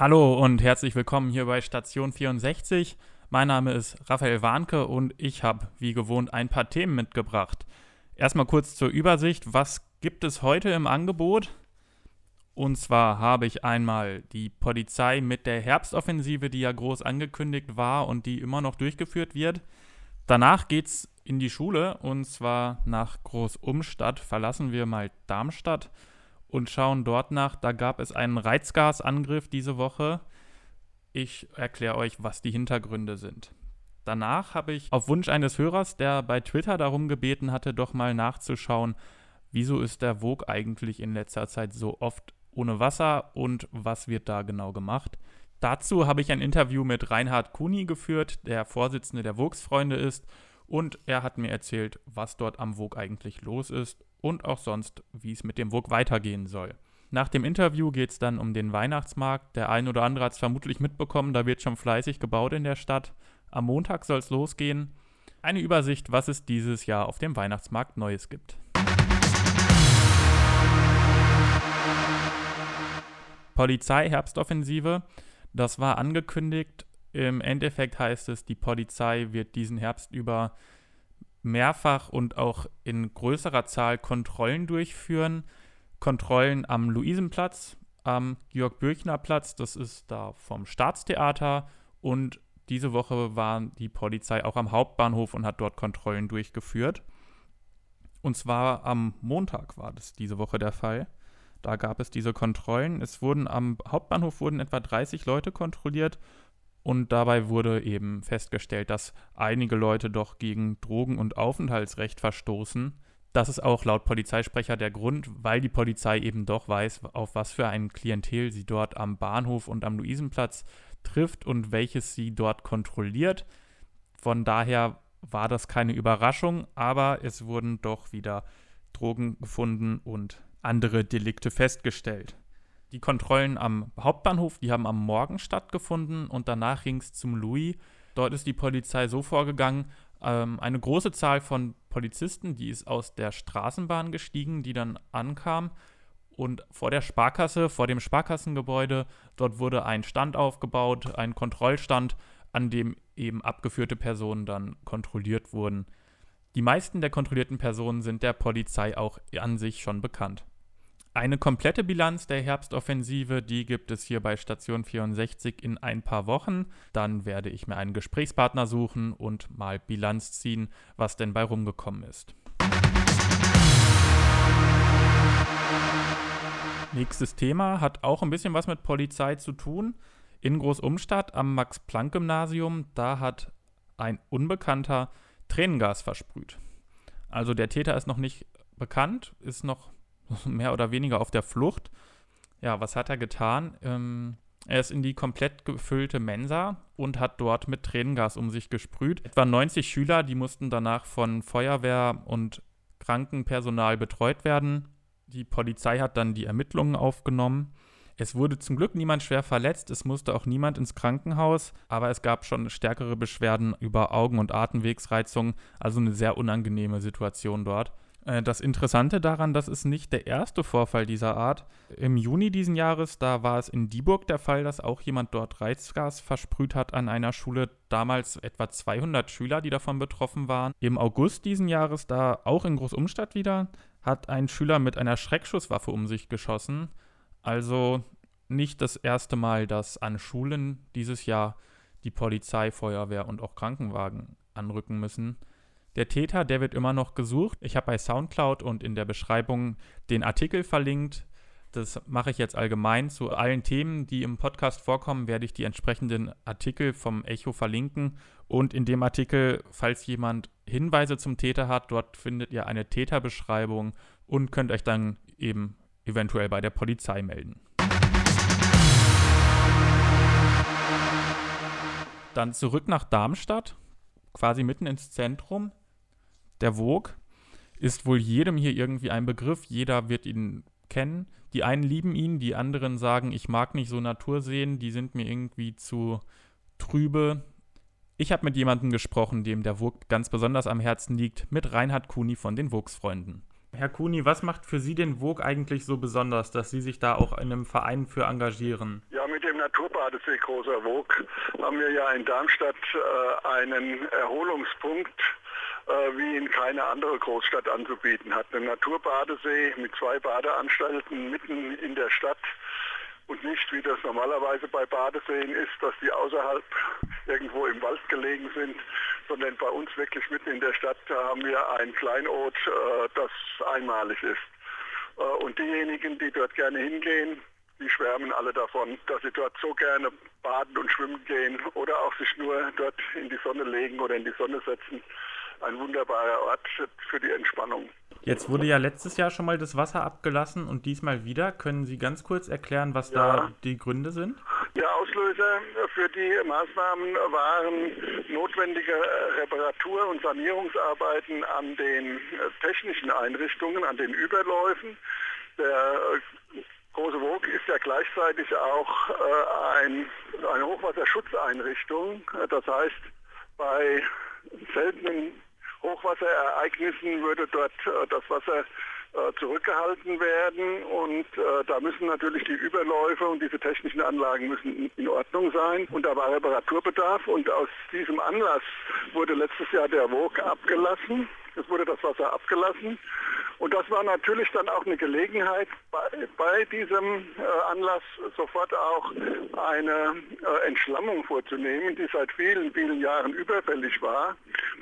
Hallo und herzlich willkommen hier bei Station 64. Mein Name ist Raphael Warnke und ich habe wie gewohnt ein paar Themen mitgebracht. Erstmal kurz zur Übersicht, was gibt es heute im Angebot? Und zwar habe ich einmal die Polizei mit der Herbstoffensive, die ja groß angekündigt war und die immer noch durchgeführt wird. Danach geht es in die Schule und zwar nach Großumstadt. Verlassen wir mal Darmstadt und schauen dort nach. Da gab es einen Reizgasangriff diese Woche. Ich erkläre euch, was die Hintergründe sind. Danach habe ich auf Wunsch eines Hörers, der bei Twitter darum gebeten hatte, doch mal nachzuschauen, wieso ist der Vogue eigentlich in letzter Zeit so oft ohne Wasser und was wird da genau gemacht. Dazu habe ich ein Interview mit Reinhard Kuni geführt, der Vorsitzende der Vogues-Freunde ist, und er hat mir erzählt, was dort am Vogue eigentlich los ist und auch sonst, wie es mit dem Vogue weitergehen soll. Nach dem Interview geht es dann um den Weihnachtsmarkt. Der ein oder andere hat es vermutlich mitbekommen, da wird schon fleißig gebaut in der Stadt. Am Montag soll es losgehen. Eine Übersicht, was es dieses Jahr auf dem Weihnachtsmarkt Neues gibt. Polizei-Herbstoffensive. Das war angekündigt. Im Endeffekt heißt es, die Polizei wird diesen Herbst über mehrfach und auch in größerer Zahl Kontrollen durchführen. Kontrollen am Luisenplatz, am Georg-Bürchner-Platz, das ist da vom Staatstheater. Und diese Woche war die Polizei auch am Hauptbahnhof und hat dort Kontrollen durchgeführt. Und zwar am Montag war das diese Woche der Fall. Da gab es diese Kontrollen. Es wurden am Hauptbahnhof wurden etwa 30 Leute kontrolliert und dabei wurde eben festgestellt, dass einige Leute doch gegen Drogen- und Aufenthaltsrecht verstoßen. Das ist auch laut Polizeisprecher der Grund, weil die Polizei eben doch weiß, auf was für ein Klientel sie dort am Bahnhof und am Luisenplatz trifft und welches sie dort kontrolliert. Von daher war das keine Überraschung, aber es wurden doch wieder Drogen gefunden und andere Delikte festgestellt. Die Kontrollen am Hauptbahnhof, die haben am Morgen stattgefunden und danach ging es zum Louis. Dort ist die Polizei so vorgegangen, ähm, eine große Zahl von Polizisten, die ist aus der Straßenbahn gestiegen, die dann ankam und vor der Sparkasse, vor dem Sparkassengebäude, dort wurde ein Stand aufgebaut, ein Kontrollstand, an dem eben abgeführte Personen dann kontrolliert wurden. Die meisten der kontrollierten Personen sind der Polizei auch an sich schon bekannt. Eine komplette Bilanz der Herbstoffensive, die gibt es hier bei Station 64 in ein paar Wochen. Dann werde ich mir einen Gesprächspartner suchen und mal Bilanz ziehen, was denn bei rumgekommen ist. Nächstes Thema hat auch ein bisschen was mit Polizei zu tun. In Großumstadt am Max-Planck-Gymnasium, da hat ein Unbekannter Tränengas versprüht. Also der Täter ist noch nicht bekannt, ist noch mehr oder weniger auf der Flucht. Ja, was hat er getan? Ähm, er ist in die komplett gefüllte Mensa und hat dort mit Tränengas um sich gesprüht. Etwa 90 Schüler, die mussten danach von Feuerwehr und Krankenpersonal betreut werden. Die Polizei hat dann die Ermittlungen aufgenommen. Es wurde zum Glück niemand schwer verletzt, es musste auch niemand ins Krankenhaus, aber es gab schon stärkere Beschwerden über Augen- und Atemwegsreizungen, also eine sehr unangenehme Situation dort. Äh, das Interessante daran, das ist nicht der erste Vorfall dieser Art. Im Juni diesen Jahres, da war es in Dieburg der Fall, dass auch jemand dort Reizgas versprüht hat an einer Schule. Damals etwa 200 Schüler, die davon betroffen waren. Im August diesen Jahres, da auch in Großumstadt wieder, hat ein Schüler mit einer Schreckschusswaffe um sich geschossen. Also nicht das erste Mal, dass an Schulen dieses Jahr die Polizei, Feuerwehr und auch Krankenwagen anrücken müssen. Der Täter, der wird immer noch gesucht. Ich habe bei SoundCloud und in der Beschreibung den Artikel verlinkt. Das mache ich jetzt allgemein. Zu allen Themen, die im Podcast vorkommen, werde ich die entsprechenden Artikel vom Echo verlinken. Und in dem Artikel, falls jemand Hinweise zum Täter hat, dort findet ihr eine Täterbeschreibung und könnt euch dann eben eventuell bei der Polizei melden. Dann zurück nach Darmstadt, quasi mitten ins Zentrum. Der Vogue ist wohl jedem hier irgendwie ein Begriff. Jeder wird ihn kennen. Die einen lieben ihn, die anderen sagen, ich mag nicht so Natur sehen, die sind mir irgendwie zu trübe. Ich habe mit jemandem gesprochen, dem der Vogue ganz besonders am Herzen liegt, mit Reinhard Kuni von den Vogues-Freunden. Herr Kuni, was macht für Sie den Vogue eigentlich so besonders, dass Sie sich da auch in einem Verein für engagieren? Ja, mit dem Naturbadesee Großer Wog haben wir ja in Darmstadt äh, einen Erholungspunkt, äh, wie ihn keine andere Großstadt anzubieten hat. Einen Naturbadesee mit zwei Badeanstalten mitten in der Stadt und nicht, wie das normalerweise bei Badeseen ist, dass die außerhalb irgendwo im Wald gelegen sind, sondern bei uns wirklich mitten in der Stadt haben wir ein Kleinod, äh, das einmalig ist. Äh, und diejenigen, die dort gerne hingehen, die schwärmen alle davon, dass sie dort so gerne baden und schwimmen gehen oder auch sich nur dort in die Sonne legen oder in die Sonne setzen. Ein wunderbarer Ort für die Entspannung. Jetzt wurde ja letztes Jahr schon mal das Wasser abgelassen und diesmal wieder. Können Sie ganz kurz erklären, was ja. da die Gründe sind? Der Auslöser für die Maßnahmen waren notwendige Reparatur- und Sanierungsarbeiten an den technischen Einrichtungen, an den Überläufen. Der Große Wog ist ja gleichzeitig auch äh, ein, eine Hochwasserschutzeinrichtung. Das heißt, bei seltenen Hochwasserereignissen würde dort äh, das Wasser äh, zurückgehalten werden. Und äh, da müssen natürlich die Überläufe und diese technischen Anlagen müssen in Ordnung sein. Und da war Reparaturbedarf. Und aus diesem Anlass wurde letztes Jahr der Wog abgelassen. Es wurde das Wasser abgelassen und das war natürlich dann auch eine Gelegenheit, bei, bei diesem äh, Anlass sofort auch eine äh, Entschlammung vorzunehmen, die seit vielen, vielen Jahren überfällig war,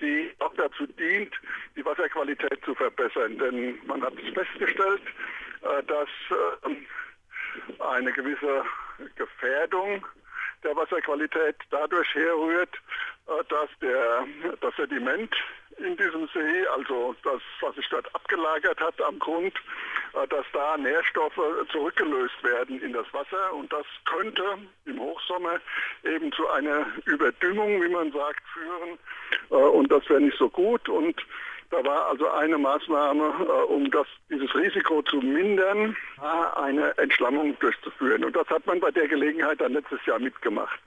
die auch dazu dient, die Wasserqualität zu verbessern. Denn man hat festgestellt, äh, dass äh, eine gewisse Gefährdung der Wasserqualität dadurch herrührt, äh, dass der, das Sediment in diesem See, also das, was sich dort abgelagert hat am Grund, äh, dass da Nährstoffe zurückgelöst werden in das Wasser. Und das könnte im Hochsommer eben zu einer Überdüngung, wie man sagt, führen. Äh, und das wäre nicht so gut. Und da war also eine Maßnahme, um das, dieses Risiko zu mindern, eine Entschlammung durchzuführen. Und das hat man bei der Gelegenheit dann letztes Jahr mitgemacht.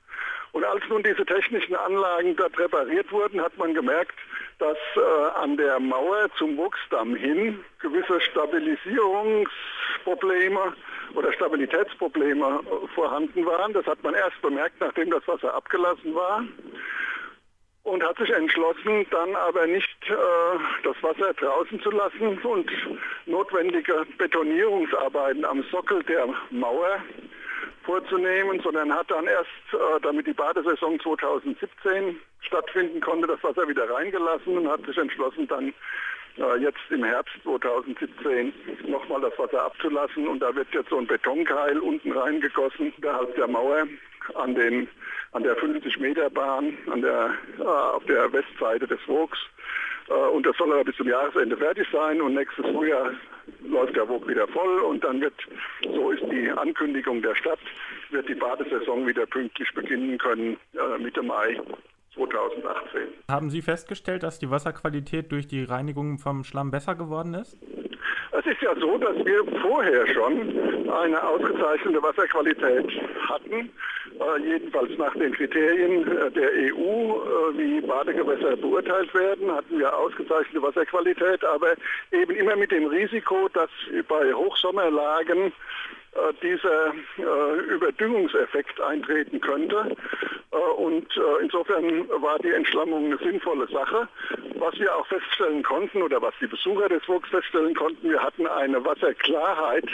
Und als nun diese technischen Anlagen dort repariert wurden, hat man gemerkt, dass äh, an der Mauer zum Wuchsdamm hin gewisse Stabilisierungsprobleme oder Stabilitätsprobleme äh, vorhanden waren. Das hat man erst bemerkt, nachdem das Wasser abgelassen war und hat sich entschlossen, dann aber nicht äh, das Wasser draußen zu lassen und notwendige Betonierungsarbeiten am Sockel der Mauer vorzunehmen, sondern hat dann erst, äh, damit die Badesaison 2017 stattfinden konnte, das Wasser wieder reingelassen und hat sich entschlossen, dann äh, jetzt im Herbst 2017 nochmal das Wasser abzulassen. Und da wird jetzt so ein Betonkeil unten reingegossen, unterhalb der Mauer an, den, an der 50-Meter-Bahn an der, äh, auf der Westseite des Wogs. Äh, und das soll aber bis zum Jahresende fertig sein und nächstes Frühjahr läuft der Wog wieder voll und dann wird, so ist die Ankündigung der Stadt, wird die Badesaison wieder pünktlich beginnen können äh, Mitte Mai 2018. Haben Sie festgestellt, dass die Wasserqualität durch die Reinigung vom Schlamm besser geworden ist? Es ist ja so, dass wir vorher schon eine ausgezeichnete Wasserqualität hatten, jedenfalls nach den Kriterien äh, der EU, äh, wie Badegewässer beurteilt werden, hatten wir ausgezeichnete Wasserqualität, aber eben immer mit dem Risiko, dass bei Hochsommerlagen äh, dieser äh, Überdüngungseffekt eintreten könnte. Äh, und insofern war die Entschlammung eine sinnvolle Sache. Was wir auch feststellen konnten oder was die Besucher des Wuchs feststellen konnten, wir hatten eine Wasserklarheit,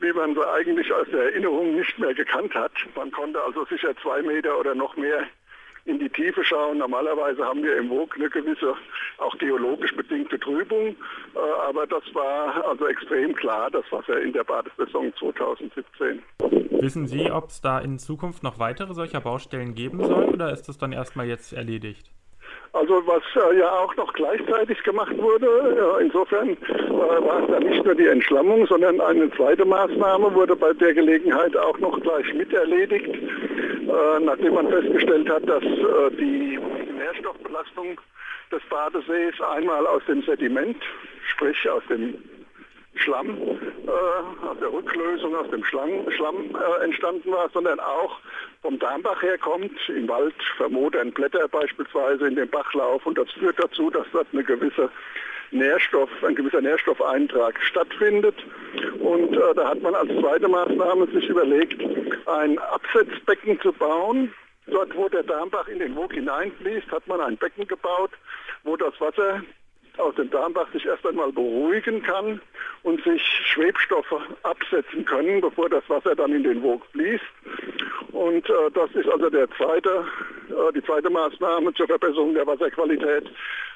wie man sie eigentlich aus der Erinnerung nicht mehr gekannt hat. Man konnte also sicher zwei Meter oder noch mehr in die Tiefe schauen. Normalerweise haben wir im Wog eine gewisse, auch geologisch bedingte Trübung, äh, aber das war also extrem klar, das Wasser in der Badesaison 2017. Wissen Sie, ob es da in Zukunft noch weitere solcher Baustellen geben soll oder ist das dann erstmal jetzt erledigt? Also was äh, ja auch noch gleichzeitig gemacht wurde, äh, insofern äh, war es dann nicht nur die Entschlammung, sondern eine zweite Maßnahme wurde bei der Gelegenheit auch noch gleich mit erledigt, äh, nachdem man festgestellt hat, dass äh, die Nährstoffbelastung des Badesees einmal aus dem Sediment, sprich aus dem Schlamm, äh, aus der Rücklösung aus dem Schlamm, Schlamm äh, entstanden war, sondern auch vom Darmbach herkommt, im Wald vermodern Blätter beispielsweise in den Bachlauf und das führt dazu, dass dort eine gewisse Nährstoff, ein gewisser Nährstoffeintrag stattfindet. Und äh, da hat man als zweite Maßnahme sich überlegt, ein Absetzbecken zu bauen. Dort, wo der Darmbach in den Wog hineinfließt, hat man ein Becken gebaut, wo das Wasser aus dem Darmbach sich erst einmal beruhigen kann und sich Schwebstoffe absetzen können, bevor das Wasser dann in den Wog fließt. Und äh, das ist also der zweite, äh, die zweite Maßnahme zur Verbesserung der Wasserqualität.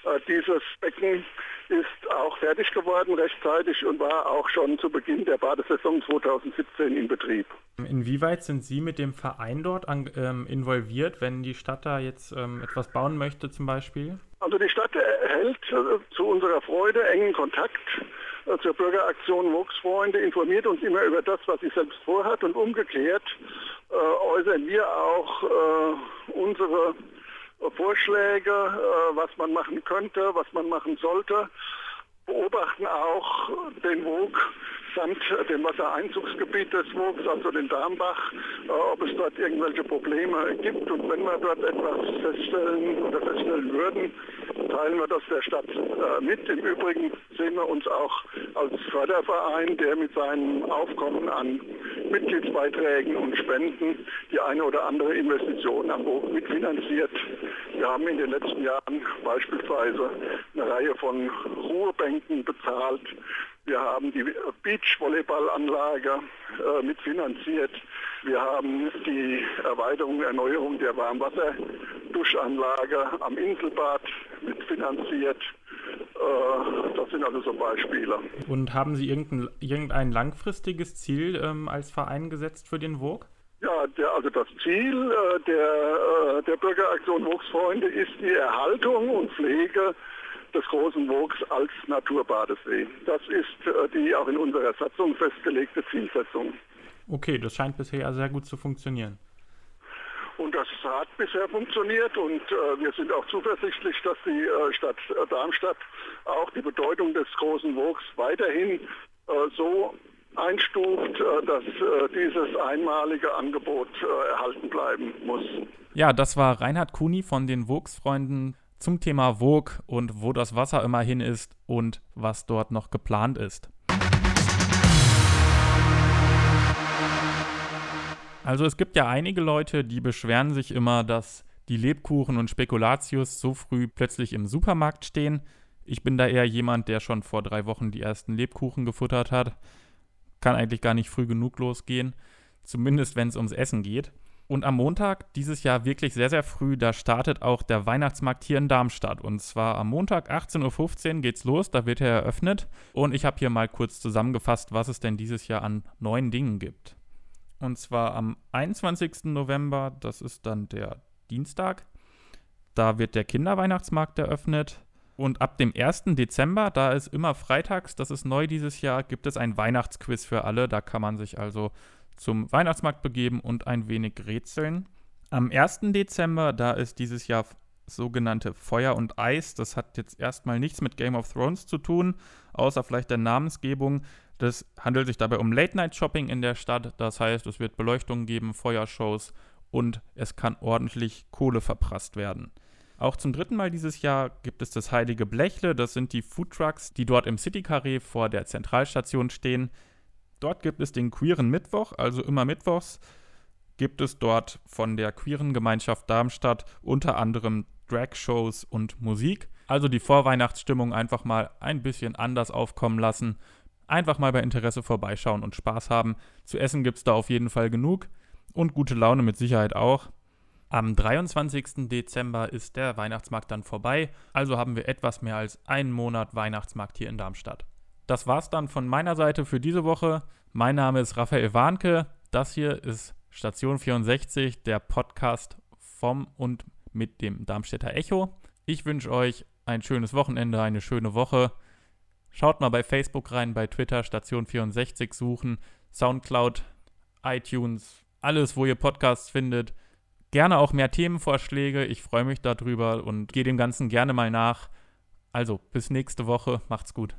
Äh, dieses Becken ist auch fertig geworden rechtzeitig und war auch schon zu Beginn der Badesaison 2017 in Betrieb. Inwieweit sind Sie mit dem Verein dort an, ähm, involviert, wenn die Stadt da jetzt ähm, etwas bauen möchte zum Beispiel? Also die Stadt erhält äh, zu unserer Freude engen Kontakt äh, zur Bürgeraktion Volksfreunde, informiert uns immer über das, was sie selbst vorhat und umgekehrt äh, äußern wir auch äh, unsere Vorschläge, äh, was man machen könnte, was man machen sollte, beobachten auch den Wog samt dem Wassereinzugsgebiet des Wogs, also den Darmbach, äh, ob es dort irgendwelche Probleme gibt. Und wenn wir dort etwas feststellen oder feststellen würden, teilen wir das der Stadt äh, mit. Im Übrigen sehen wir uns auch als Förderverein, der mit seinem Aufkommen an Mitgliedsbeiträgen und Spenden die eine oder andere Investition am Bogen mitfinanziert. Wir haben in den letzten Jahren beispielsweise eine Reihe von Ruhebänken bezahlt. Wir haben die Beachvolleyballanlage äh, mitfinanziert. Wir haben die Erweiterung, Erneuerung der Warmwasserduschanlage am Inselbad mitfinanziert. Äh, das sind also so Beispiele. Und haben Sie irgendein, irgendein langfristiges Ziel ähm, als Verein gesetzt für den WOG? Ja, der, also das Ziel äh, der, äh, der Bürgeraktion Wuchsfreunde ist die Erhaltung und Pflege des großen Wogs als Naturbadesee. Das ist äh, die auch in unserer Satzung festgelegte Zielsetzung. Okay, das scheint bisher sehr gut zu funktionieren. Und das hat bisher funktioniert und äh, wir sind auch zuversichtlich, dass die äh, Stadt äh, Darmstadt auch die Bedeutung des großen Wogs weiterhin äh, so einstuft, äh, dass äh, dieses einmalige Angebot erhalten bleiben muss. Ja, das war Reinhard Kuni von den Vogsfreunden zum Thema Vog und wo das Wasser immer hin ist und was dort noch geplant ist. Also es gibt ja einige Leute, die beschweren sich immer, dass die Lebkuchen und Spekulatius so früh plötzlich im Supermarkt stehen. Ich bin da eher jemand, der schon vor drei Wochen die ersten Lebkuchen gefuttert hat. Kann eigentlich gar nicht früh genug losgehen. Zumindest wenn es ums Essen geht. Und am Montag, dieses Jahr wirklich sehr, sehr früh, da startet auch der Weihnachtsmarkt hier in Darmstadt. Und zwar am Montag 18.15 Uhr geht's los, da wird er eröffnet. Und ich habe hier mal kurz zusammengefasst, was es denn dieses Jahr an neuen Dingen gibt. Und zwar am 21. November, das ist dann der Dienstag. Da wird der Kinderweihnachtsmarkt eröffnet. Und ab dem 1. Dezember, da ist immer freitags, das ist neu dieses Jahr, gibt es ein Weihnachtsquiz für alle. Da kann man sich also zum Weihnachtsmarkt begeben und ein wenig rätseln. Am 1. Dezember, da ist dieses Jahr sogenannte Feuer und Eis. Das hat jetzt erstmal nichts mit Game of Thrones zu tun, außer vielleicht der Namensgebung. Das handelt sich dabei um Late-Night-Shopping in der Stadt. Das heißt, es wird Beleuchtungen geben, Feuershows und es kann ordentlich Kohle verprasst werden. Auch zum dritten Mal dieses Jahr gibt es das Heilige Blechle. Das sind die Foodtrucks, die dort im City Carré vor der Zentralstation stehen. Dort gibt es den Queeren Mittwoch, also immer Mittwochs gibt es dort von der Queeren Gemeinschaft Darmstadt unter anderem Drag-Shows und Musik. Also die Vorweihnachtsstimmung einfach mal ein bisschen anders aufkommen lassen Einfach mal bei Interesse vorbeischauen und Spaß haben. Zu essen gibt es da auf jeden Fall genug und gute Laune mit Sicherheit auch. Am 23. Dezember ist der Weihnachtsmarkt dann vorbei, also haben wir etwas mehr als einen Monat Weihnachtsmarkt hier in Darmstadt. Das war's dann von meiner Seite für diese Woche. Mein Name ist Raphael Warnke. Das hier ist Station 64, der Podcast vom und mit dem Darmstädter Echo. Ich wünsche euch ein schönes Wochenende, eine schöne Woche. Schaut mal bei Facebook rein, bei Twitter Station 64 suchen, Soundcloud, iTunes, alles, wo ihr Podcasts findet. Gerne auch mehr Themenvorschläge, ich freue mich darüber und gehe dem Ganzen gerne mal nach. Also, bis nächste Woche, macht's gut.